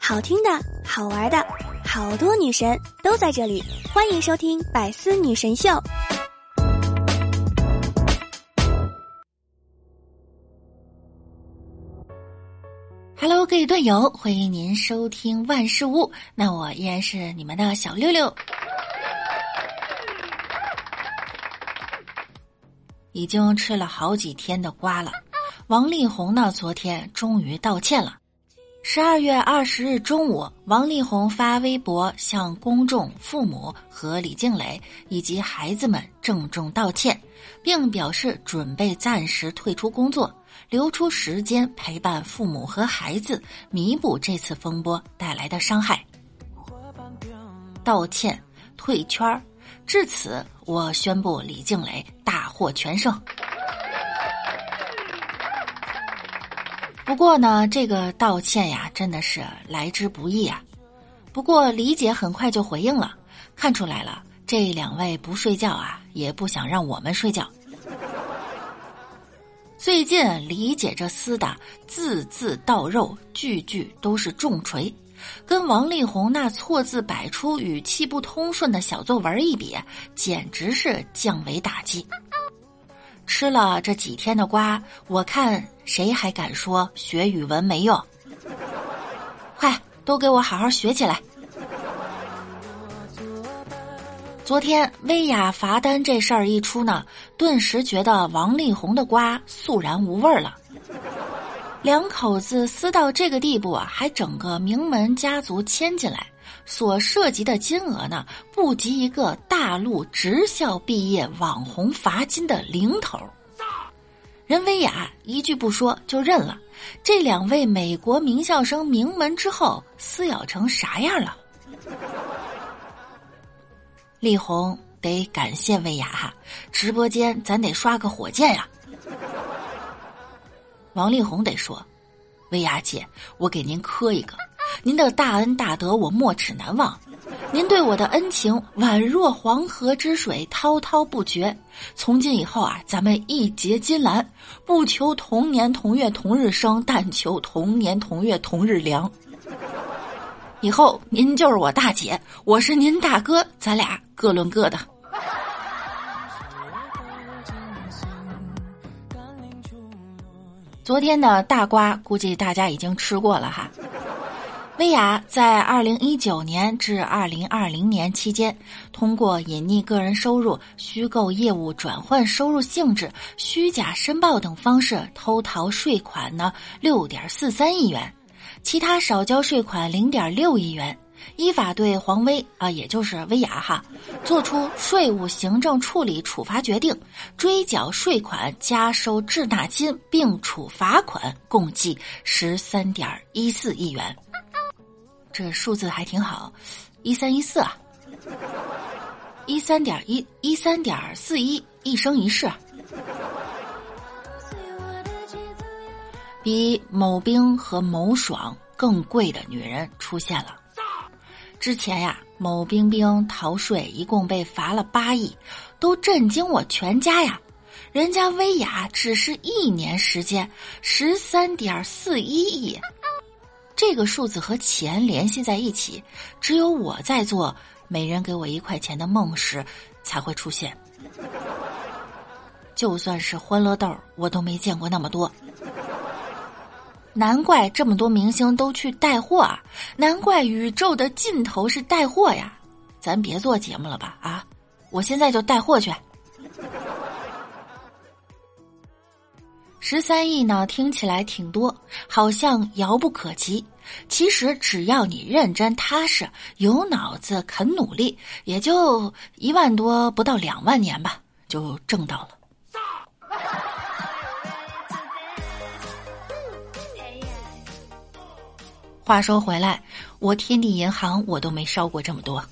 好听的，好玩的，好多女神都在这里，欢迎收听《百思女神秀》。Hello，各位队友，欢迎您收听万事屋。那我依然是你们的小六六。已经吃了好几天的瓜了，王力宏呢？昨天终于道歉了。十二月二十日中午，王力宏发微博向公众、父母和李静蕾以及孩子们郑重道歉，并表示准备暂时退出工作，留出时间陪伴父母和孩子，弥补这次风波带来的伤害。道歉，退圈儿。至此，我宣布李静蕾大获全胜。不过呢，这个道歉呀，真的是来之不易啊。不过李姐很快就回应了，看出来了，这两位不睡觉啊，也不想让我们睡觉。最近李姐这厮的字字到肉，句句都是重锤。跟王力宏那错字百出、语气不通顺的小作文一比，简直是降维打击。吃了这几天的瓜，我看谁还敢说学语文没用？快，都给我好好学起来！昨天薇娅罚单这事儿一出呢，顿时觉得王力宏的瓜肃然无味了。两口子撕到这个地步啊，还整个名门家族牵进来，所涉及的金额呢，不及一个大陆职校毕业网红罚金的零头。任薇雅一句不说就认了，这两位美国名校生名门之后撕咬成啥样了？力宏得感谢薇娅哈，直播间咱得刷个火箭呀。王力宏得说：“薇娅姐，我给您磕一个，您的大恩大德我没齿难忘，您对我的恩情宛若黄河之水滔滔不绝。从今以后啊，咱们义结金兰，不求同年同月同日生，但求同年同月同日凉。以后您就是我大姐，我是您大哥，咱俩各论各的。”昨天的大瓜估计大家已经吃过了哈。薇娅在二零一九年至二零二零年期间，通过隐匿个人收入、虚构业务转换收入性质、虚假申报等方式偷逃税款呢六点四三亿元，其他少交税款零点六亿元。依法对黄薇啊，也就是薇娅哈，作出税务行政处理处罚决定，追缴税款、加收滞纳金，并处罚款，共计十三点一四亿元。这数字还挺好，一三一四啊，一三点一一三点四一，一生一世。比某冰和某爽更贵的女人出现了。之前呀，某冰冰逃税一共被罚了八亿，都震惊我全家呀！人家薇娅只是一年时间，十三点四一亿，这个数字和钱联系在一起，只有我在做每人给我一块钱的梦时才会出现。就算是欢乐豆，我都没见过那么多。难怪这么多明星都去带货啊！难怪宇宙的尽头是带货呀！咱别做节目了吧啊！我现在就带货去。十三亿呢，听起来挺多，好像遥不可及。其实只要你认真踏实、有脑子、肯努力，也就一万多，不到两万年吧，就挣到了。话说回来，我天地银行我都没烧过这么多，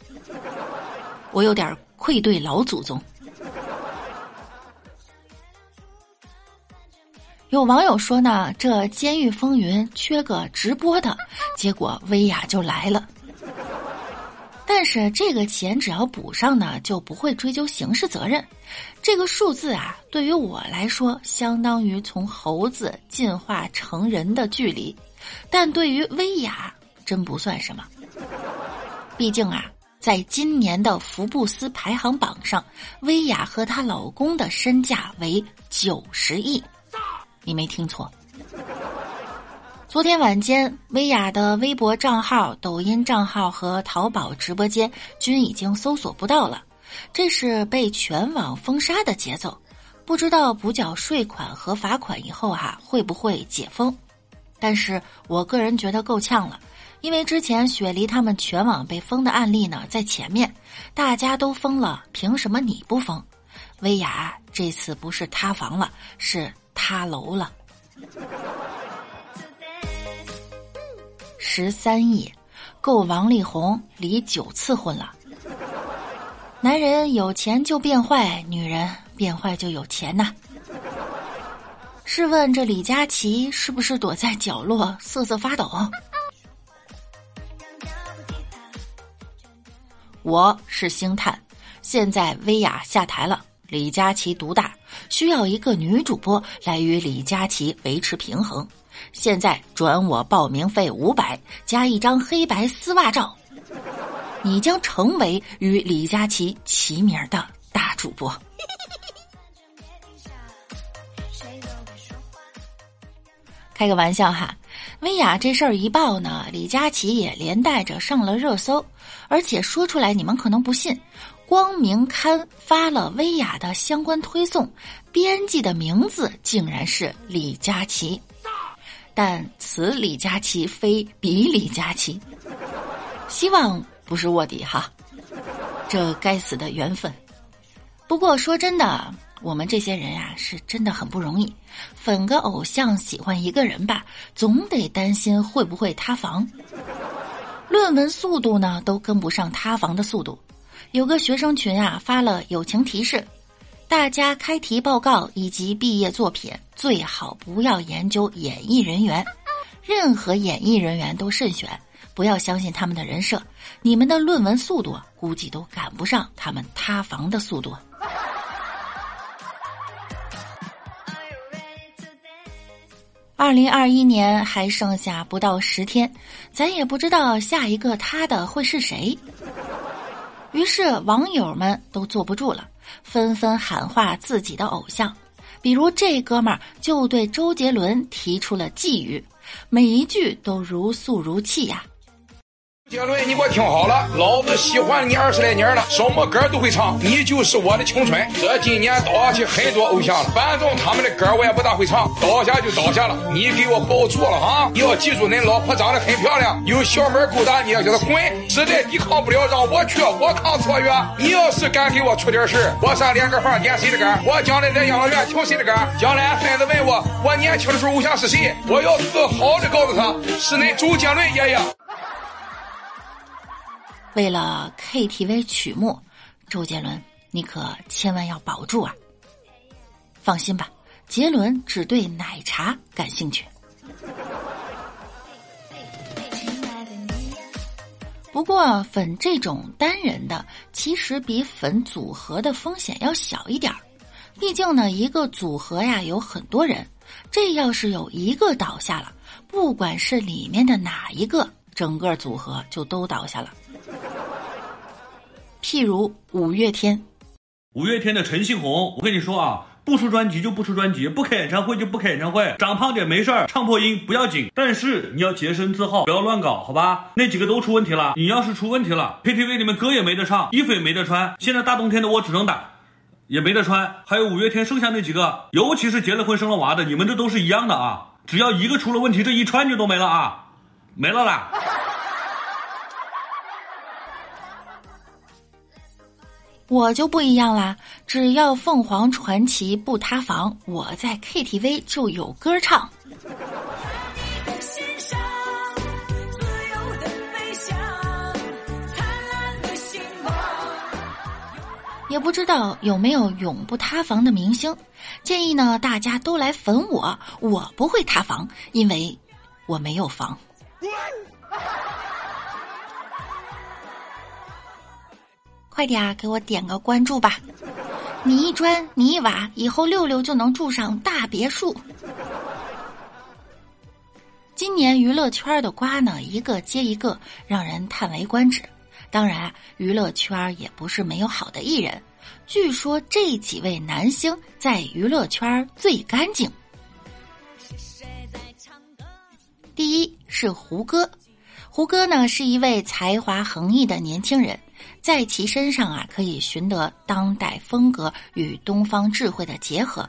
我有点愧对老祖宗。有网友说呢，这《监狱风云》缺个直播的，结果薇娅就来了。但是这个钱只要补上呢，就不会追究刑事责任。这个数字啊，对于我来说，相当于从猴子进化成人的距离，但对于薇娅，真不算什么。毕竟啊，在今年的福布斯排行榜上，薇娅和她老公的身价为九十亿，你没听错。昨天晚间，薇娅的微博账号、抖音账号和淘宝直播间均已经搜索不到了，这是被全网封杀的节奏。不知道补缴税款和罚款以后哈会不会解封？但是我个人觉得够呛了，因为之前雪梨他们全网被封的案例呢在前面，大家都封了，凭什么你不封？薇娅这次不是塌房了，是塌楼了。十三亿，够王力宏离九次婚了。男人有钱就变坏，女人变坏就有钱呐。试问这李佳琦是不是躲在角落瑟瑟发抖？我是星探，现在薇娅下台了，李佳琦独大，需要一个女主播来与李佳琦维持平衡。现在转我报名费五百，加一张黑白丝袜照，你将成为与李佳琦齐名的大主播。开个玩笑哈，薇娅这事儿一爆呢，李佳琦也连带着上了热搜，而且说出来你们可能不信，光明刊发了薇娅的相关推送，编辑的名字竟然是李佳琦。但此李佳琦非彼李佳琦，希望不是卧底哈，这该死的缘分。不过说真的，我们这些人呀，是真的很不容易。粉个偶像，喜欢一个人吧，总得担心会不会塌房。论文速度呢，都跟不上塌房的速度。有个学生群啊，发了友情提示。大家开题报告以及毕业作品最好不要研究演艺人员，任何演艺人员都慎选，不要相信他们的人设。你们的论文速度估计都赶不上他们塌房的速度。二零二一年还剩下不到十天，咱也不知道下一个他的会是谁。于是网友们都坐不住了。纷纷喊话自己的偶像，比如这哥们儿就对周杰伦提出了寄语，每一句都如诉如泣呀。杰伦，你给我听好了，老子喜欢你二十来年了，什么歌都会唱，你就是我的青春。这今年倒下去很多偶像了，反正他们的歌我也不大会唱，倒下就倒下了。你给我保住了啊！你要记住，恁老婆长得很漂亮，有小门勾搭，你要叫她滚。实在抵抗不了，让我去，我抗错月。你要是敢给我出点事我上连个房点谁的歌？我将来在养老院听谁的歌？将来孙子问我，我年轻的时候偶像是谁？我要自豪的告诉他，是恁周杰伦爷爷。为了 KTV 曲目，周杰伦，你可千万要保住啊！放心吧，杰伦只对奶茶感兴趣。不过粉这种单人的，其实比粉组合的风险要小一点儿。毕竟呢，一个组合呀有很多人，这要是有一个倒下了，不管是里面的哪一个，整个组合就都倒下了。譬如五月天，五月天的陈星红，我跟你说啊，不出专辑就不出专辑，不开演唱会就不开演唱会，长胖点没事儿，唱破音不要紧，但是你要洁身自好，不要乱搞，好吧？那几个都出问题了，你要是出问题了，KTV 里面歌也没得唱，衣服也没得穿，现在大冬天的我只能打，也没得穿。还有五月天剩下那几个，尤其是结了婚生了娃的，你们这都是一样的啊，只要一个出了问题，这一串就都没了啊，没了啦。我就不一样啦，只要凤凰传奇不塌房，我在 KTV 就有歌唱。也不知道有没有永不塌房的明星，建议呢大家都来粉我，我不会塌房，因为我没有房。快点给我点个关注吧！你一砖，你一瓦，以后六六就能住上大别墅。今年娱乐圈的瓜呢，一个接一个，让人叹为观止。当然，娱乐圈也不是没有好的艺人。据说这几位男星在娱乐圈最干净。第一是胡歌，胡歌呢是一位才华横溢的年轻人，在其身上啊可以寻得当代风格与东方智慧的结合。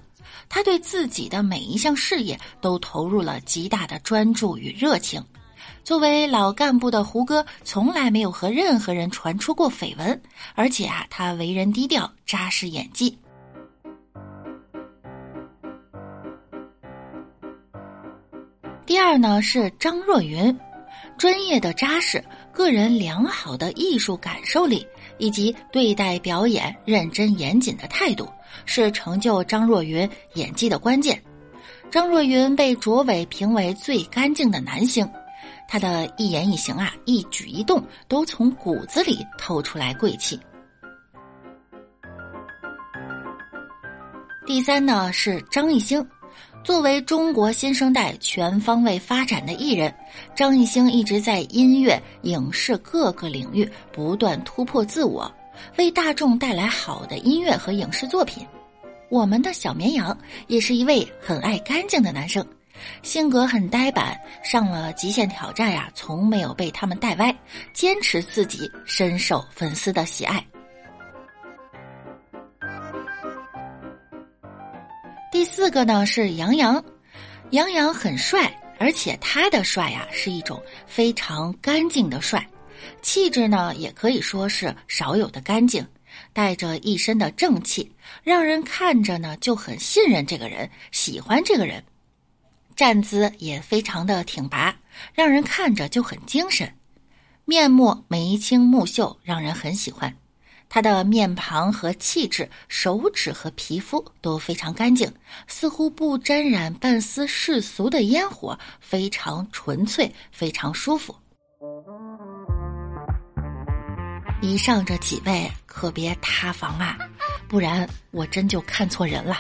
他对自己的每一项事业都投入了极大的专注与热情。作为老干部的胡歌，从来没有和任何人传出过绯闻，而且啊，他为人低调，扎实演技。第二呢是张若昀，专业的扎实，个人良好的艺术感受力，以及对待表演认真严谨的态度，是成就张若昀演技的关键。张若昀被卓伟评为最干净的男星。他的一言一行啊，一举一动都从骨子里透出来贵气。第三呢是张艺兴，作为中国新生代全方位发展的艺人，张艺兴一直在音乐、影视各个领域不断突破自我，为大众带来好的音乐和影视作品。我们的小绵羊也是一位很爱干净的男生。性格很呆板，上了极限挑战呀，从没有被他们带歪，坚持自己，深受粉丝的喜爱。第四个呢是杨洋，杨洋很帅，而且他的帅呀是一种非常干净的帅，气质呢也可以说是少有的干净，带着一身的正气，让人看着呢就很信任这个人，喜欢这个人。站姿也非常的挺拔，让人看着就很精神。面目眉清目秀，让人很喜欢。他的面庞和气质，手指和皮肤都非常干净，似乎不沾染半丝世俗的烟火，非常纯粹，非常舒服。以上这几位可别塌房啊，不然我真就看错人了。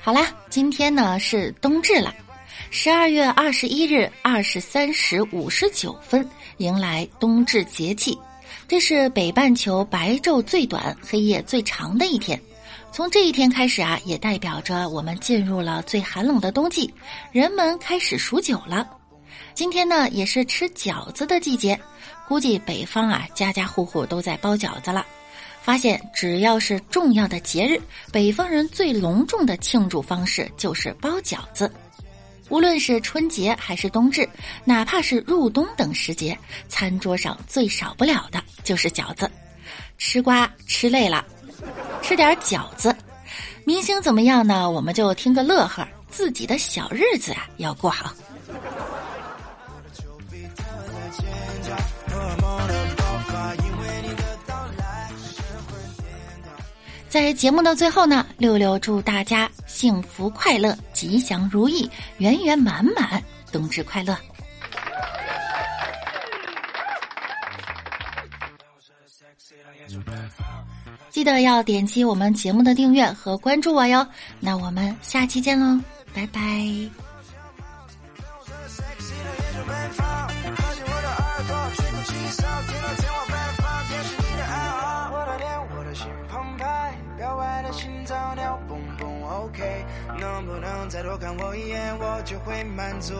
好啦，今天呢是冬至了，十二月二十一日二十三时五十九分迎来冬至节气，这是北半球白昼最短、黑夜最长的一天。从这一天开始啊，也代表着我们进入了最寒冷的冬季，人们开始数九了。今天呢也是吃饺子的季节，估计北方啊家家户户都在包饺子了。发现只要是重要的节日，北方人最隆重的庆祝方式就是包饺子。无论是春节还是冬至，哪怕是入冬等时节，餐桌上最少不了的就是饺子。吃瓜吃累了，吃点饺子。明星怎么样呢？我们就听个乐呵，自己的小日子啊要过好。在节目的最后呢，六六祝大家幸福快乐、吉祥如意、圆圆满满，冬至快乐！记得要点击我们节目的订阅和关注我哟。那我们下期见喽，拜拜。再多看我一眼，我就会满足。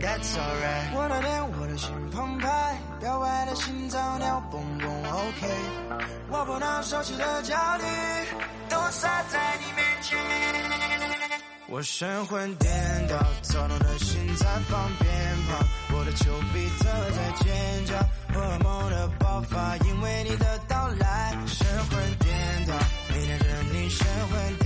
That's alright。我的脸，我的心澎湃，表白的心脏跳蹦蹦。OK。我不能收起的焦虑，都洒在你面前。我神魂颠倒，躁动的心在放鞭炮，我的丘比特在尖叫，荷尔蒙的爆发，因为你的到来，神魂颠倒，每天跟你神魂颠。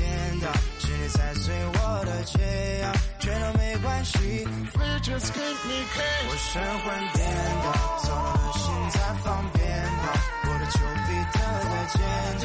踩碎我的解药，全都没关系。We just keep me high，我神魂颠倒，躁动的心在放鞭炮，我的丘比特在尖叫。